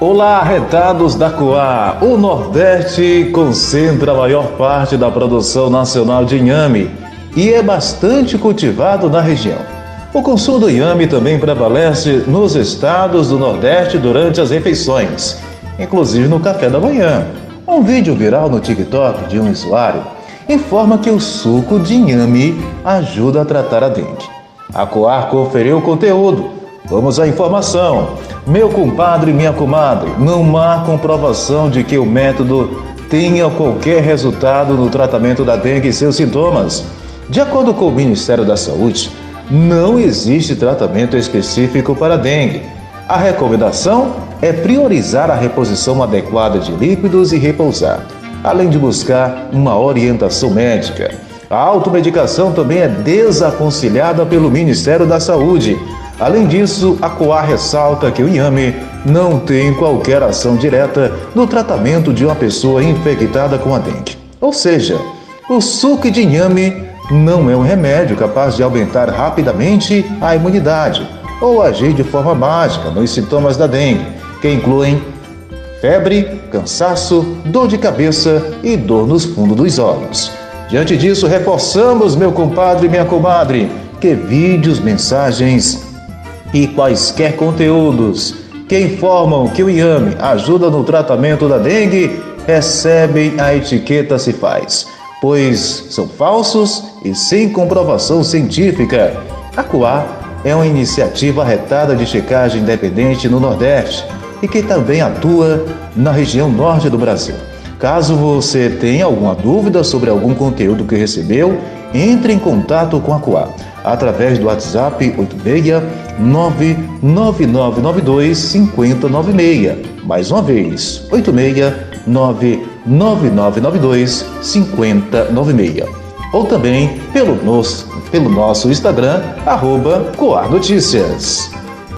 Olá, retados da Coá. O Nordeste concentra a maior parte da produção nacional de inhame e é bastante cultivado na região. O consumo do inhame também prevalece nos estados do Nordeste durante as refeições, inclusive no café da manhã. Um vídeo viral no TikTok de um usuário informa que o suco de inhame ajuda a tratar a dengue. A Coar conferiu o conteúdo. Vamos à informação. Meu compadre e minha comadre, não há comprovação de que o método tenha qualquer resultado no tratamento da dengue e seus sintomas. De acordo com o Ministério da Saúde, não existe tratamento específico para dengue. A recomendação é priorizar a reposição adequada de líquidos e repousar, além de buscar uma orientação médica. A automedicação também é desaconselhada pelo Ministério da Saúde Além disso, a COAR ressalta que o inhame não tem qualquer ação direta no tratamento de uma pessoa infectada com a dengue. Ou seja, o suco de inhame não é um remédio capaz de aumentar rapidamente a imunidade ou agir de forma mágica nos sintomas da dengue, que incluem febre, cansaço, dor de cabeça e dor nos fundos dos olhos. Diante disso, reforçamos, meu compadre e minha comadre, que vídeos, mensagens e quaisquer conteúdos que informam que o IAME ajuda no tratamento da dengue recebem a etiqueta se faz, pois são falsos e sem comprovação científica. A CUA é uma iniciativa retada de checagem independente no Nordeste e que também atua na região norte do Brasil. Caso você tenha alguma dúvida sobre algum conteúdo que recebeu, entre em contato com a CUA através do WhatsApp 86999925096. Mais uma vez, 86999925096. Ou também pelo nosso, pelo nosso Instagram, arroba Coar Notícias.